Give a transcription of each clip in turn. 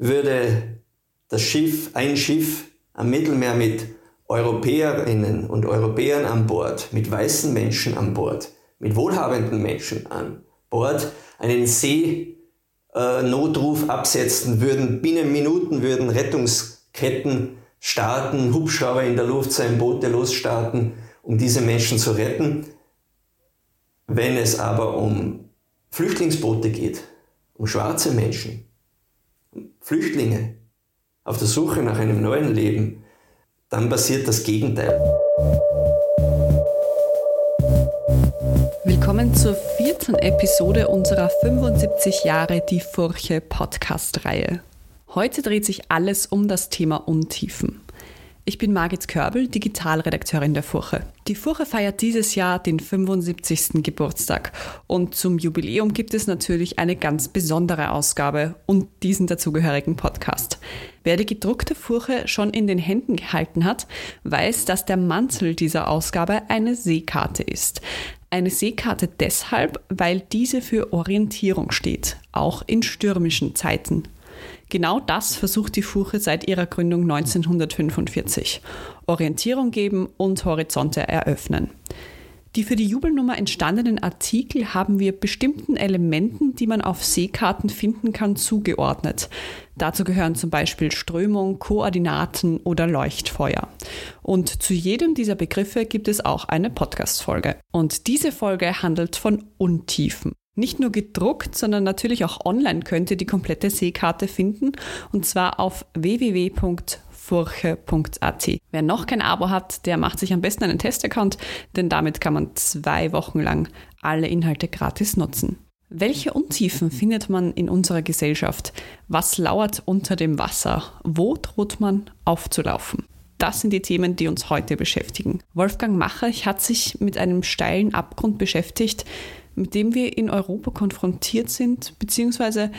würde das Schiff, ein Schiff am Mittelmeer mit Europäerinnen und Europäern an Bord, mit weißen Menschen an Bord, mit wohlhabenden Menschen an Bord, einen Seenotruf äh, absetzen würden, binnen Minuten würden Rettungsketten starten, Hubschrauber in der Luft sein, Boote losstarten, um diese Menschen zu retten. Wenn es aber um Flüchtlingsboote geht, um schwarze Menschen, Flüchtlinge auf der Suche nach einem neuen Leben, dann passiert das Gegenteil. Willkommen zur vierten Episode unserer 75 Jahre Die Furche Podcast-Reihe. Heute dreht sich alles um das Thema Untiefen. Ich bin Margit Körbel, Digitalredakteurin der Furche. Die Furche feiert dieses Jahr den 75. Geburtstag und zum Jubiläum gibt es natürlich eine ganz besondere Ausgabe und diesen dazugehörigen Podcast. Wer die gedruckte Furche schon in den Händen gehalten hat, weiß, dass der Mantel dieser Ausgabe eine Seekarte ist. Eine Seekarte deshalb, weil diese für Orientierung steht, auch in stürmischen Zeiten. Genau das versucht die Fuche seit ihrer Gründung 1945. Orientierung geben und Horizonte eröffnen. Die für die Jubelnummer entstandenen Artikel haben wir bestimmten Elementen, die man auf Seekarten finden kann, zugeordnet. Dazu gehören zum Beispiel Strömung, Koordinaten oder Leuchtfeuer. Und zu jedem dieser Begriffe gibt es auch eine Podcast-Folge. Und diese Folge handelt von Untiefen. Nicht nur gedruckt, sondern natürlich auch online könnt ihr die komplette Seekarte finden und zwar auf www.furche.at. Wer noch kein Abo hat, der macht sich am besten einen Testaccount, denn damit kann man zwei Wochen lang alle Inhalte gratis nutzen. Welche Untiefen findet man in unserer Gesellschaft? Was lauert unter dem Wasser? Wo droht man aufzulaufen? Das sind die Themen, die uns heute beschäftigen. Wolfgang Macher hat sich mit einem steilen Abgrund beschäftigt, mit dem wir in Europa konfrontiert sind, beziehungsweise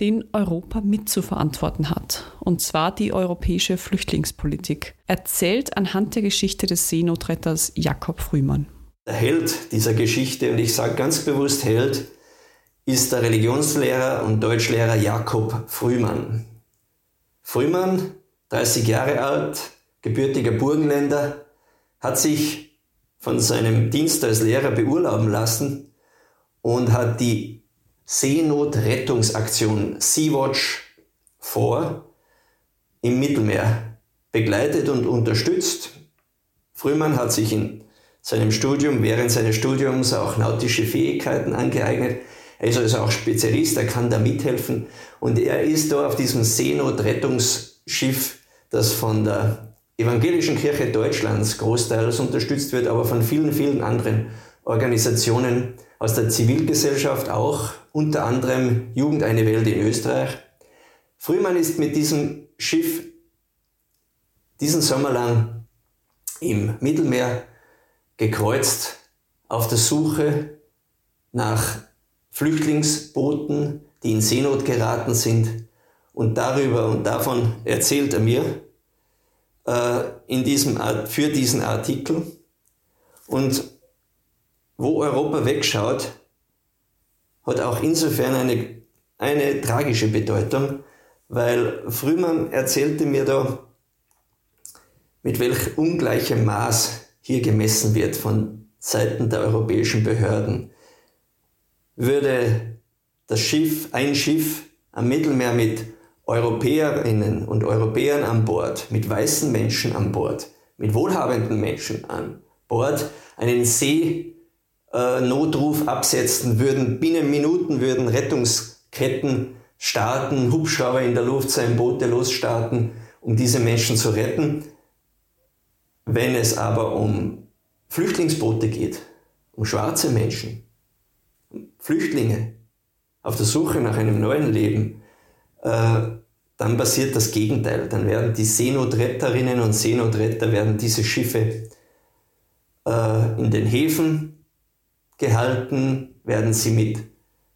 den Europa mitzuverantworten hat, und zwar die europäische Flüchtlingspolitik, erzählt anhand der Geschichte des Seenotretters Jakob Frühmann. Der Held dieser Geschichte, und ich sage ganz bewusst Held, ist der Religionslehrer und Deutschlehrer Jakob Frühmann. Frühmann, 30 Jahre alt, gebürtiger Burgenländer, hat sich von seinem Dienst als Lehrer beurlauben lassen und hat die Seenotrettungsaktion Sea-Watch vor im Mittelmeer begleitet und unterstützt. Frühmann hat sich in seinem Studium, während seines Studiums auch nautische Fähigkeiten angeeignet. Er ist also auch Spezialist, er kann da mithelfen. Und er ist da auf diesem Seenotrettungsschiff, das von der Evangelischen Kirche Deutschlands großteils unterstützt wird, aber von vielen, vielen anderen Organisationen aus der Zivilgesellschaft auch, unter anderem Jugend eine Welt in Österreich. Frühmann ist mit diesem Schiff diesen Sommer lang im Mittelmeer gekreuzt auf der Suche nach Flüchtlingsbooten, die in Seenot geraten sind. Und darüber und davon erzählt er mir äh, in diesem, für diesen Artikel. Und wo Europa wegschaut, hat auch insofern eine, eine tragische Bedeutung, weil Frühmann erzählte mir da, mit welch ungleichem Maß hier gemessen wird von Seiten der europäischen Behörden. Würde das Schiff, ein Schiff am Mittelmeer mit Europäerinnen und Europäern an Bord, mit weißen Menschen an Bord, mit wohlhabenden Menschen an Bord, einen See äh, Notruf absetzen würden. Binnen Minuten würden Rettungsketten starten, Hubschrauber in der Luft sein, Boote losstarten, um diese Menschen zu retten. Wenn es aber um Flüchtlingsboote geht, um schwarze Menschen, Flüchtlinge auf der Suche nach einem neuen Leben, äh, dann passiert das Gegenteil. Dann werden die Seenotretterinnen und Seenotretter werden diese Schiffe äh, in den Häfen gehalten? Werden sie mit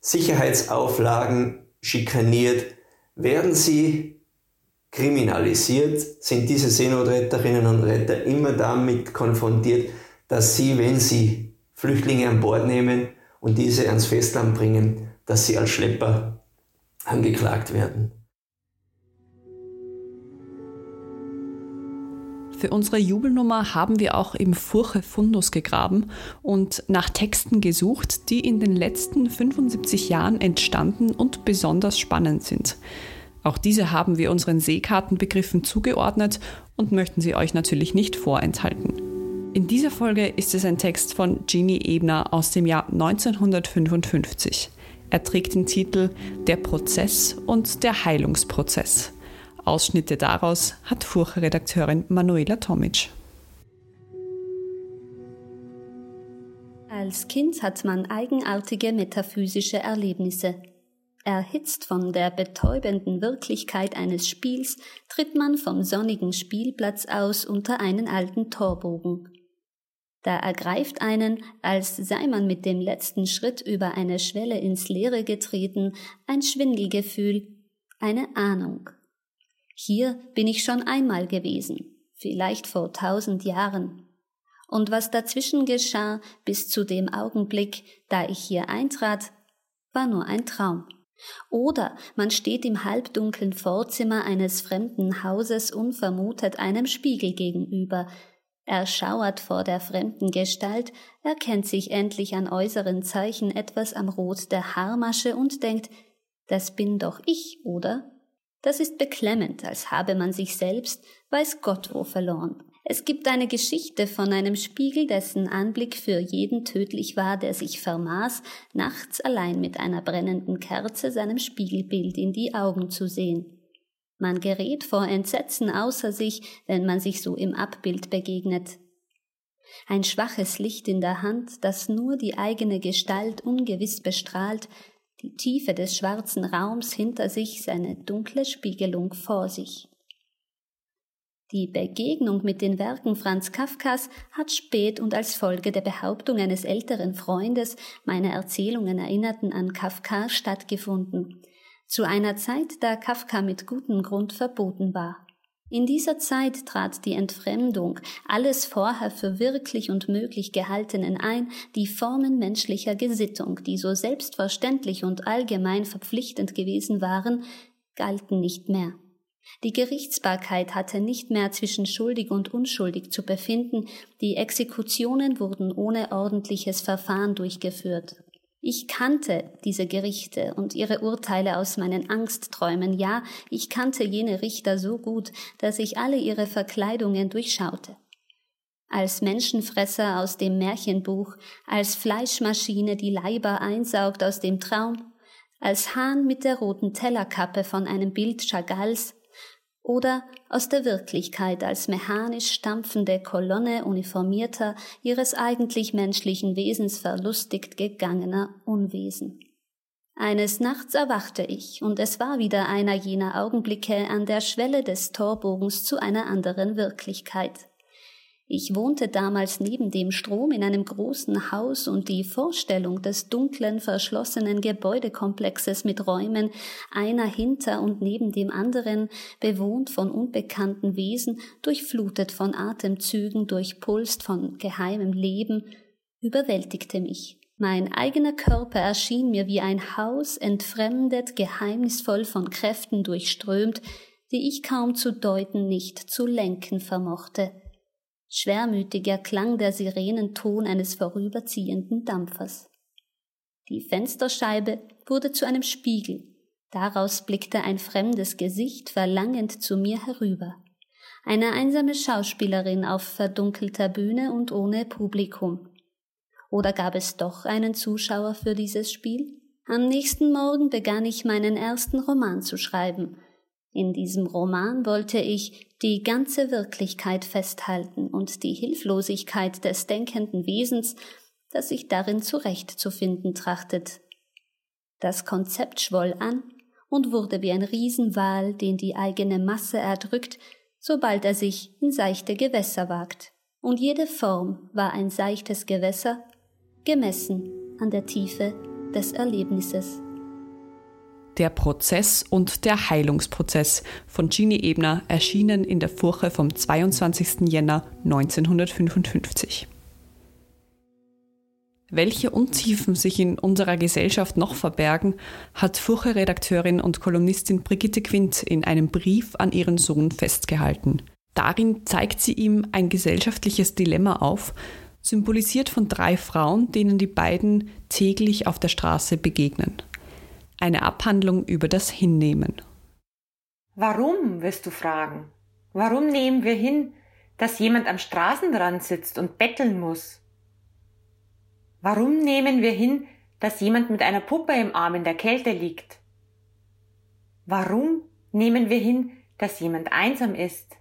Sicherheitsauflagen schikaniert? Werden sie kriminalisiert? Sind diese Seenotretterinnen und Retter immer damit konfrontiert, dass sie, wenn sie Flüchtlinge an Bord nehmen und diese ans Festland bringen, dass sie als Schlepper angeklagt werden? Für unsere Jubelnummer haben wir auch im Furche Fundus gegraben und nach Texten gesucht, die in den letzten 75 Jahren entstanden und besonders spannend sind. Auch diese haben wir unseren Seekartenbegriffen zugeordnet und möchten sie euch natürlich nicht vorenthalten. In dieser Folge ist es ein Text von Ginny Ebner aus dem Jahr 1955. Er trägt den Titel Der Prozess und der Heilungsprozess. Ausschnitte daraus hat Furche-Redakteurin Manuela Tomic. Als Kind hat man eigenartige metaphysische Erlebnisse. Erhitzt von der betäubenden Wirklichkeit eines Spiels tritt man vom sonnigen Spielplatz aus unter einen alten Torbogen. Da ergreift einen, als sei man mit dem letzten Schritt über eine Schwelle ins Leere getreten, ein Schwindelgefühl, eine Ahnung. Hier bin ich schon einmal gewesen, vielleicht vor tausend Jahren. Und was dazwischen geschah bis zu dem Augenblick, da ich hier eintrat, war nur ein Traum. Oder man steht im halbdunklen Vorzimmer eines fremden Hauses unvermutet einem Spiegel gegenüber, er schauert vor der fremden Gestalt, erkennt sich endlich an äußeren Zeichen etwas am Rot der Haarmasche und denkt, das bin doch ich, oder? Das ist beklemmend, als habe man sich selbst, weiß Gott wo verloren. Es gibt eine Geschichte von einem Spiegel, dessen Anblick für jeden tödlich war, der sich vermaß, nachts allein mit einer brennenden Kerze seinem Spiegelbild in die Augen zu sehen. Man gerät vor Entsetzen außer sich, wenn man sich so im Abbild begegnet. Ein schwaches Licht in der Hand, das nur die eigene Gestalt ungewiss bestrahlt, die Tiefe des schwarzen Raums hinter sich, seine dunkle Spiegelung vor sich. Die Begegnung mit den Werken Franz Kafkas hat spät und als Folge der Behauptung eines älteren Freundes meine Erzählungen erinnerten an Kafka stattgefunden, zu einer Zeit, da Kafka mit gutem Grund verboten war. In dieser Zeit trat die Entfremdung, alles vorher für wirklich und möglich gehaltenen ein, die Formen menschlicher Gesittung, die so selbstverständlich und allgemein verpflichtend gewesen waren, galten nicht mehr. Die Gerichtsbarkeit hatte nicht mehr zwischen schuldig und unschuldig zu befinden, die Exekutionen wurden ohne ordentliches Verfahren durchgeführt. Ich kannte diese Gerichte und ihre Urteile aus meinen Angstträumen, ja, ich kannte jene Richter so gut, dass ich alle ihre Verkleidungen durchschaute. Als Menschenfresser aus dem Märchenbuch, als Fleischmaschine, die Leiber einsaugt aus dem Traum, als Hahn mit der roten Tellerkappe von einem Bild Chagalls, oder aus der Wirklichkeit als mechanisch stampfende Kolonne uniformierter, ihres eigentlich menschlichen Wesens verlustigt gegangener Unwesen. Eines Nachts erwachte ich, und es war wieder einer jener Augenblicke an der Schwelle des Torbogens zu einer anderen Wirklichkeit. Ich wohnte damals neben dem Strom in einem großen Haus und die Vorstellung des dunklen, verschlossenen Gebäudekomplexes mit Räumen, einer hinter und neben dem anderen, bewohnt von unbekannten Wesen, durchflutet von Atemzügen, durchpulst von geheimem Leben, überwältigte mich. Mein eigener Körper erschien mir wie ein Haus, entfremdet, geheimnisvoll von Kräften durchströmt, die ich kaum zu deuten, nicht zu lenken vermochte. Schwermütiger klang der Sirenenton eines vorüberziehenden Dampfers. Die Fensterscheibe wurde zu einem Spiegel. Daraus blickte ein fremdes Gesicht verlangend zu mir herüber. Eine einsame Schauspielerin auf verdunkelter Bühne und ohne Publikum. Oder gab es doch einen Zuschauer für dieses Spiel? Am nächsten Morgen begann ich meinen ersten Roman zu schreiben, in diesem Roman wollte ich die ganze Wirklichkeit festhalten und die Hilflosigkeit des denkenden Wesens, das sich darin zurechtzufinden trachtet. Das Konzept schwoll an und wurde wie ein Riesenwal, den die eigene Masse erdrückt, sobald er sich in seichte Gewässer wagt. Und jede Form war ein seichtes Gewässer, gemessen an der Tiefe des Erlebnisses. Der Prozess und der Heilungsprozess von Ginny Ebner erschienen in der Furche vom 22. Jänner 1955. Welche Untiefen sich in unserer Gesellschaft noch verbergen, hat Furche-Redakteurin und Kolumnistin Brigitte Quint in einem Brief an ihren Sohn festgehalten. Darin zeigt sie ihm ein gesellschaftliches Dilemma auf, symbolisiert von drei Frauen, denen die beiden täglich auf der Straße begegnen. Eine Abhandlung über das Hinnehmen. Warum, wirst du fragen? Warum nehmen wir hin, dass jemand am Straßenrand sitzt und betteln muss? Warum nehmen wir hin, dass jemand mit einer Puppe im Arm in der Kälte liegt? Warum nehmen wir hin, dass jemand einsam ist?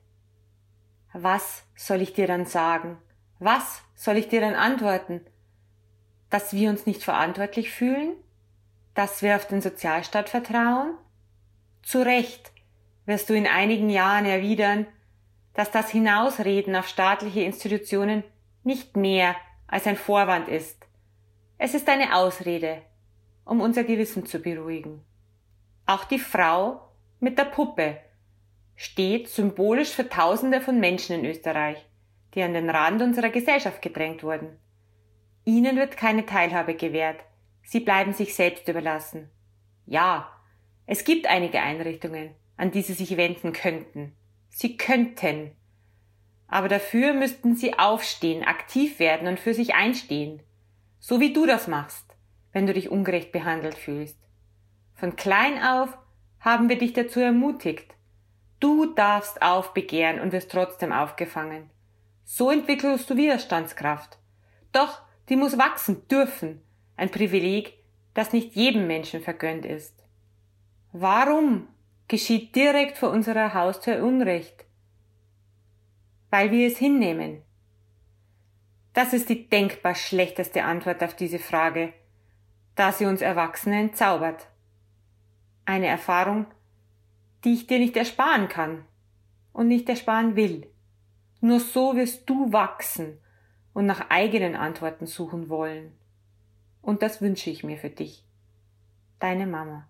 Was soll ich dir dann sagen? Was soll ich dir dann antworten? Dass wir uns nicht verantwortlich fühlen? Dass wir auf den Sozialstaat vertrauen? Zu Recht wirst du in einigen Jahren erwidern, dass das Hinausreden auf staatliche Institutionen nicht mehr als ein Vorwand ist. Es ist eine Ausrede, um unser Gewissen zu beruhigen. Auch die Frau mit der Puppe steht symbolisch für Tausende von Menschen in Österreich, die an den Rand unserer Gesellschaft gedrängt wurden. Ihnen wird keine Teilhabe gewährt, sie bleiben sich selbst überlassen. Ja, es gibt einige Einrichtungen, an die sie sich wenden könnten. Sie könnten. Aber dafür müssten sie aufstehen, aktiv werden und für sich einstehen. So wie du das machst, wenn du dich ungerecht behandelt fühlst. Von klein auf haben wir dich dazu ermutigt, Du darfst aufbegehren und wirst trotzdem aufgefangen. So entwickelst du Widerstandskraft. Doch die muss wachsen dürfen, ein Privileg, das nicht jedem Menschen vergönnt ist. Warum geschieht direkt vor unserer Haustür Unrecht? Weil wir es hinnehmen. Das ist die denkbar schlechteste Antwort auf diese Frage, da sie uns Erwachsene entzaubert. Eine Erfahrung, die ich dir nicht ersparen kann und nicht ersparen will. Nur so wirst du wachsen und nach eigenen Antworten suchen wollen. Und das wünsche ich mir für dich. Deine Mama.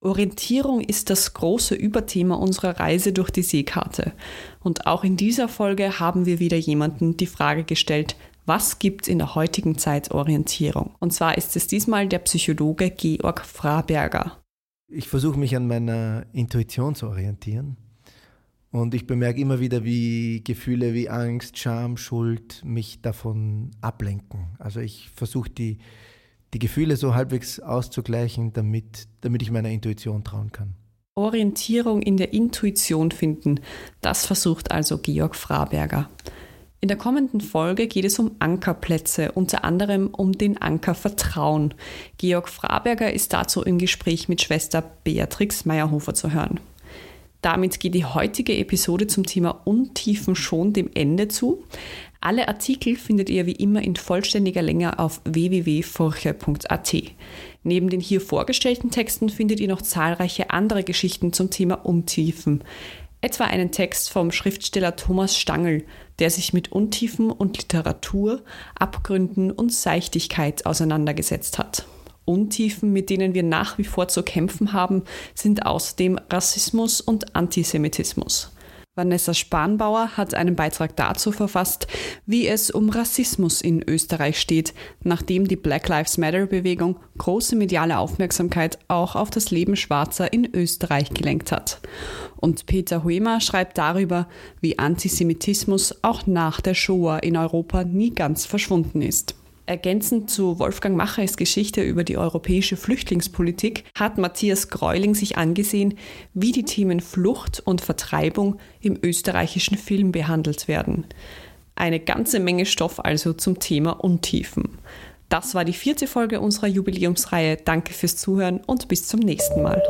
Orientierung ist das große Überthema unserer Reise durch die Seekarte. Und auch in dieser Folge haben wir wieder jemanden die Frage gestellt, was gibt in der heutigen Zeit Orientierung? Und zwar ist es diesmal der Psychologe Georg Fraberger. Ich versuche mich an meiner Intuition zu orientieren. Und ich bemerke immer wieder, wie Gefühle wie Angst, Scham, Schuld mich davon ablenken. Also ich versuche die, die Gefühle so halbwegs auszugleichen, damit, damit ich meiner Intuition trauen kann. Orientierung in der Intuition finden, das versucht also Georg Fraberger. In der kommenden Folge geht es um Ankerplätze, unter anderem um den Anker Vertrauen. Georg Fraberger ist dazu im Gespräch mit Schwester Beatrix Meyerhofer zu hören. Damit geht die heutige Episode zum Thema Untiefen schon dem Ende zu. Alle Artikel findet ihr wie immer in vollständiger Länge auf www.furche.at. Neben den hier vorgestellten Texten findet ihr noch zahlreiche andere Geschichten zum Thema Untiefen. Etwa einen Text vom Schriftsteller Thomas Stangl, der sich mit Untiefen und Literatur, Abgründen und Seichtigkeit auseinandergesetzt hat. Untiefen, mit denen wir nach wie vor zu kämpfen haben, sind außerdem Rassismus und Antisemitismus. Vanessa Spanbauer hat einen Beitrag dazu verfasst, wie es um Rassismus in Österreich steht, nachdem die Black Lives Matter Bewegung große mediale Aufmerksamkeit auch auf das Leben Schwarzer in Österreich gelenkt hat. Und Peter Huemer schreibt darüber, wie Antisemitismus auch nach der Shoah in Europa nie ganz verschwunden ist. Ergänzend zu Wolfgang Machers Geschichte über die europäische Flüchtlingspolitik hat Matthias Greuling sich angesehen, wie die Themen Flucht und Vertreibung im österreichischen Film behandelt werden. Eine ganze Menge Stoff also zum Thema Untiefen. Das war die vierte Folge unserer Jubiläumsreihe. Danke fürs Zuhören und bis zum nächsten Mal.